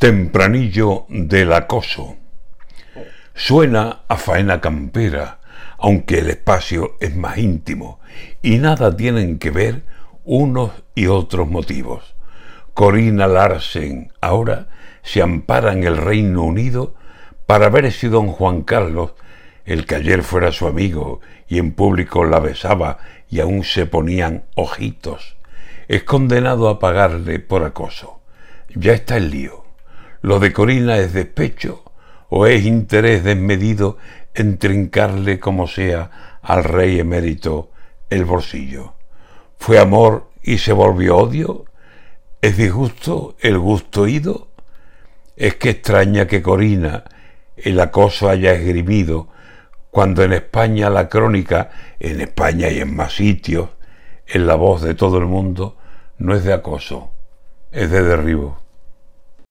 Tempranillo del acoso. Suena a faena campera, aunque el espacio es más íntimo y nada tienen que ver unos y otros motivos. Corina Larsen ahora se ampara en el Reino Unido para ver si don Juan Carlos, el que ayer fuera su amigo y en público la besaba y aún se ponían ojitos, es condenado a pagarle por acoso. Ya está el lío. ¿Lo de Corina es despecho o es interés desmedido en trincarle como sea al rey emérito el bolsillo? ¿Fue amor y se volvió odio? ¿Es disgusto el gusto ido? Es que extraña que Corina el acoso haya esgrimido cuando en España la crónica, en España y en más sitios, en la voz de todo el mundo, no es de acoso, es de derribo.